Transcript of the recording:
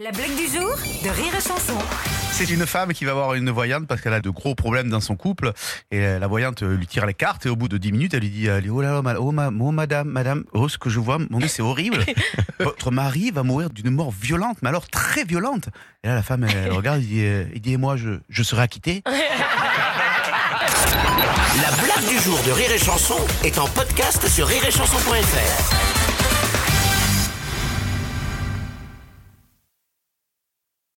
La blague du jour de Rire et Chanson. C'est une femme qui va voir une voyante parce qu'elle a de gros problèmes dans son couple. Et euh, la voyante lui tire les cartes et au bout de 10 minutes, elle lui dit Oh là là, oh, ma- oh, madame, madame, oh ce que je vois, mon Dieu, c'est horrible. Votre mari va mourir d'une mort violente, mais alors très violente. Et là, la femme, elle regarde, elle dit, euh, elle dit Et moi, je, je serai acquittée. La blague du jour de Rire et Chanson est en podcast sur rireetchanson.fr.